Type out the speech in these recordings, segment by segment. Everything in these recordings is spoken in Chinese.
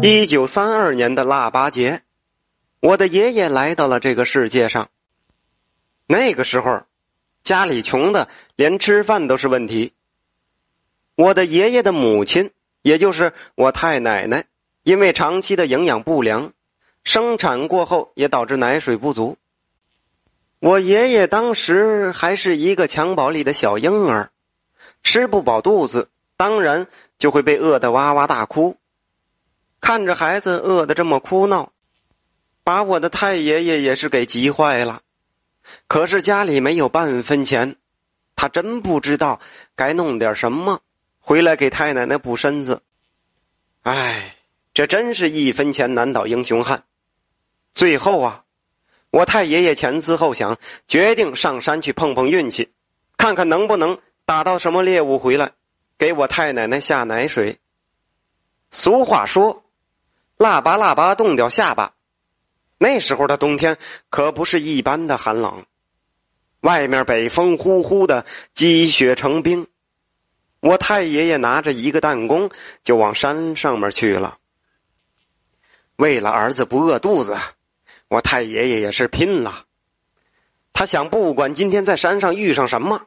一九三二年的腊八节，我的爷爷来到了这个世界上。那个时候，家里穷的连吃饭都是问题。我的爷爷的母亲，也就是我太奶奶，因为长期的营养不良，生产过后也导致奶水不足。我爷爷当时还是一个襁褓里的小婴儿，吃不饱肚子，当然就会被饿得哇哇大哭。看着孩子饿得这么哭闹，把我的太爷爷也是给急坏了。可是家里没有半分钱，他真不知道该弄点什么回来给太奶奶补身子。唉，这真是一分钱难倒英雄汉。最后啊，我太爷爷前思后想，决定上山去碰碰运气，看看能不能打到什么猎物回来，给我太奶奶下奶水。俗话说。腊八腊八冻掉下巴，那时候的冬天可不是一般的寒冷，外面北风呼呼的，积雪成冰。我太爷爷拿着一个弹弓就往山上面去了。为了儿子不饿肚子，我太爷爷也是拼了。他想，不管今天在山上遇上什么，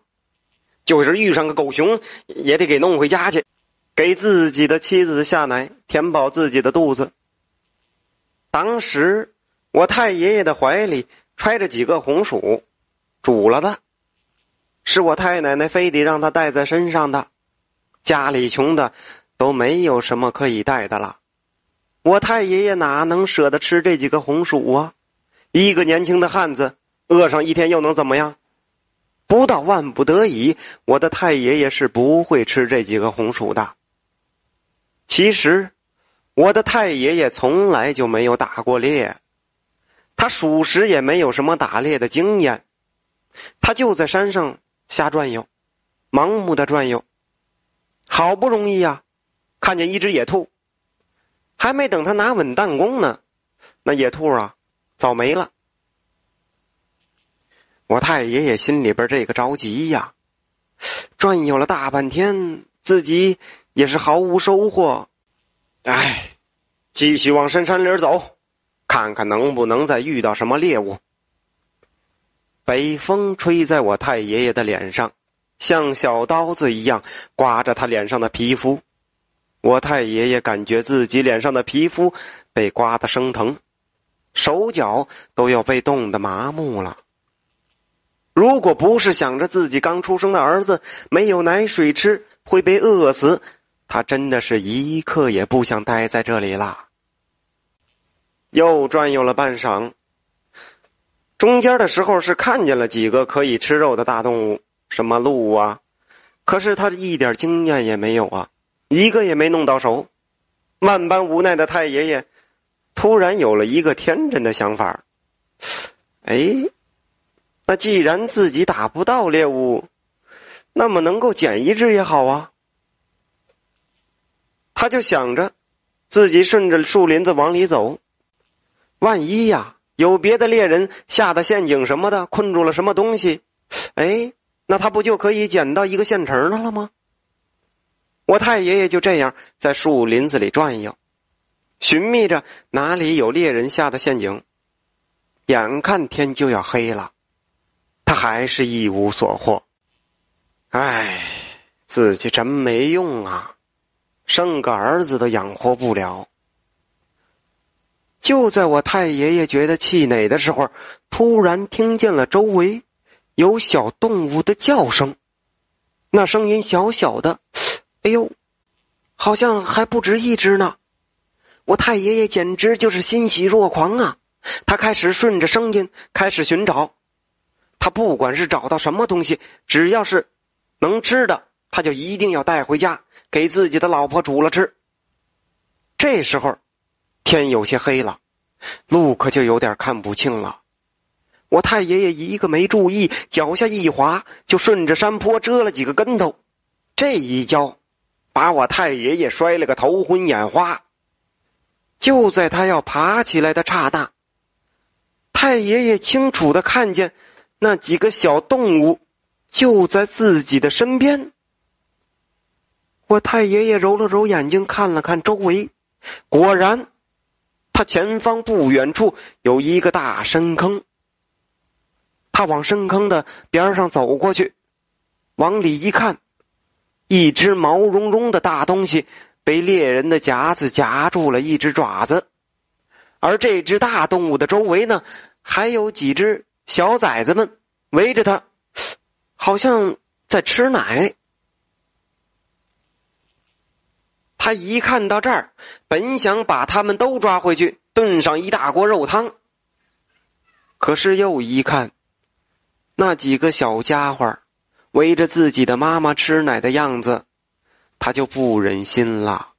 就是遇上个狗熊，也得给弄回家去，给自己的妻子下奶，填饱自己的肚子。当时，我太爷爷的怀里揣着几个红薯，煮了的，是我太奶奶非得让他带在身上的。家里穷的都没有什么可以带的了，我太爷爷哪能舍得吃这几个红薯啊？一个年轻的汉子，饿上一天又能怎么样？不到万不得已，我的太爷爷是不会吃这几个红薯的。其实。我的太爷爷从来就没有打过猎，他属实也没有什么打猎的经验，他就在山上瞎转悠，盲目的转悠。好不容易呀，看见一只野兔，还没等他拿稳弹弓呢，那野兔啊，早没了。我太爷爷心里边这个着急呀，转悠了大半天，自己也是毫无收获。哎，继续往深山里走，看看能不能再遇到什么猎物。北风吹在我太爷爷的脸上，像小刀子一样刮着他脸上的皮肤。我太爷爷感觉自己脸上的皮肤被刮得生疼，手脚都要被冻得麻木了。如果不是想着自己刚出生的儿子没有奶水吃会被饿死，他真的是一刻也不想待在这里了。又转悠了半晌，中间的时候是看见了几个可以吃肉的大动物，什么鹿啊，可是他一点经验也没有啊，一个也没弄到手。万般无奈的太爷爷，突然有了一个天真的想法：哎，那既然自己打不到猎物，那么能够捡一只也好啊。他就想着，自己顺着树林子往里走，万一呀有别的猎人下的陷阱什么的困住了什么东西，哎，那他不就可以捡到一个现成的了吗？我太爷爷就这样在树林子里转悠，寻觅着哪里有猎人下的陷阱。眼看天就要黑了，他还是一无所获。唉，自己真没用啊！生个儿子都养活不了。就在我太爷爷觉得气馁的时候，突然听见了周围有小动物的叫声，那声音小小的，哎呦，好像还不止一只呢。我太爷爷简直就是欣喜若狂啊！他开始顺着声音开始寻找，他不管是找到什么东西，只要是能吃的，他就一定要带回家。给自己的老婆煮了吃。这时候，天有些黑了，路可就有点看不清了。我太爷爷一个没注意，脚下一滑，就顺着山坡折了几个跟头。这一跤，把我太爷爷摔了个头昏眼花。就在他要爬起来的刹那，太爷爷清楚的看见那几个小动物就在自己的身边。我太爷爷揉了揉眼睛，看了看周围，果然，他前方不远处有一个大深坑。他往深坑的边上走过去，往里一看，一只毛茸茸的大东西被猎人的夹子夹住了一只爪子，而这只大动物的周围呢，还有几只小崽子们围着它，好像在吃奶。他一看到这儿，本想把他们都抓回去炖上一大锅肉汤，可是又一看。那几个小家伙围着自己的妈妈吃奶的样子，他就不忍心了。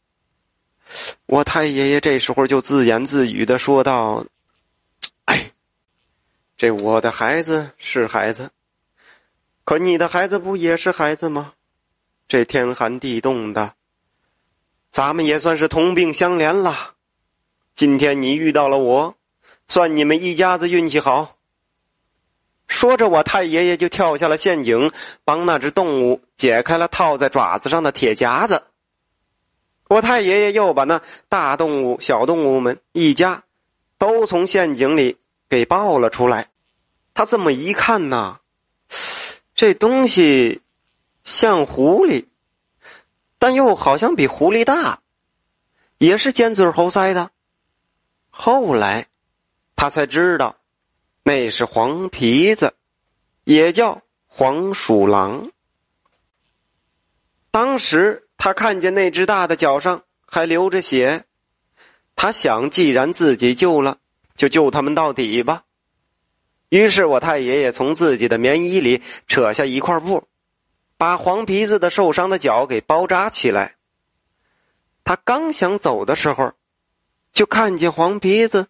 我太爷爷这时候就自言自语的说道：“哎，这我的孩子是孩子，可你的孩子不也是孩子吗？这天寒地冻的，咱们也算是同病相怜了。今天你遇到了我，算你们一家子运气好。”说着，我太爷爷就跳下了陷阱，帮那只动物解开了套在爪子上的铁夹子。我太爷爷又把那大动物、小动物们一家都从陷阱里给抱了出来。他这么一看呐，这东西像狐狸，但又好像比狐狸大，也是尖嘴猴腮的。后来他才知道。那是黄皮子，也叫黄鼠狼。当时他看见那只大的脚上还流着血，他想，既然自己救了，就救他们到底吧。于是我太爷爷从自己的棉衣里扯下一块布，把黄皮子的受伤的脚给包扎起来。他刚想走的时候，就看见黄皮子。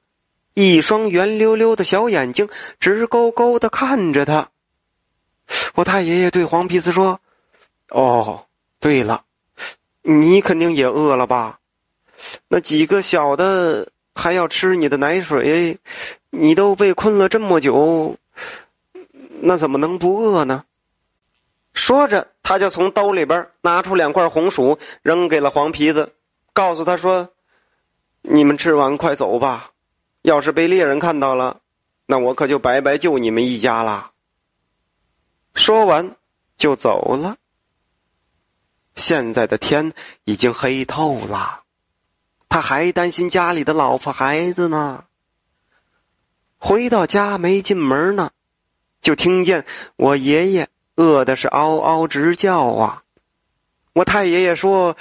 一双圆溜溜的小眼睛直勾勾的看着他。我太爷爷对黄皮子说：“哦，对了，你肯定也饿了吧？那几个小的还要吃你的奶水，你都被困了这么久，那怎么能不饿呢？”说着，他就从兜里边拿出两块红薯，扔给了黄皮子，告诉他说：“你们吃完快走吧。”要是被猎人看到了，那我可就白白救你们一家了。说完，就走了。现在的天已经黑透了，他还担心家里的老婆孩子呢。回到家没进门呢，就听见我爷爷饿的是嗷嗷直叫啊！我太爷爷说：“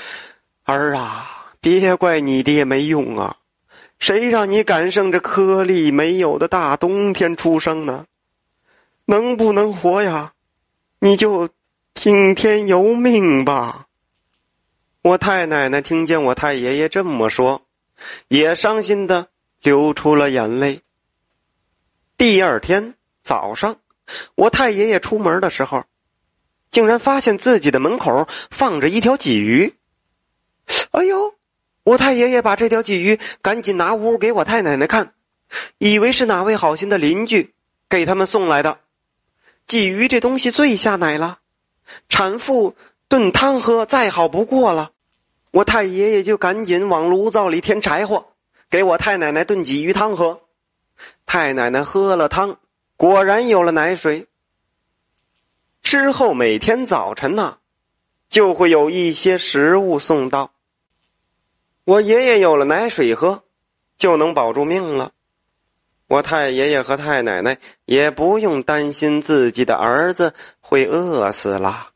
儿啊，别怪你爹没用啊。”谁让你赶上这颗粒没有的大冬天出生呢？能不能活呀？你就听天由命吧。我太奶奶听见我太爷爷这么说，也伤心的流出了眼泪。第二天早上，我太爷爷出门的时候，竟然发现自己的门口放着一条鲫鱼。哎呦！我太爷爷把这条鲫鱼赶紧拿屋给我太奶奶看，以为是哪位好心的邻居给他们送来的。鲫鱼这东西最下奶了，产妇炖汤喝再好不过了。我太爷爷就赶紧往炉灶里添柴火，给我太奶奶炖鲫鱼汤喝。太奶奶喝了汤，果然有了奶水。之后每天早晨呢，就会有一些食物送到。我爷爷有了奶水喝，就能保住命了。我太爷爷和太奶奶也不用担心自己的儿子会饿死了。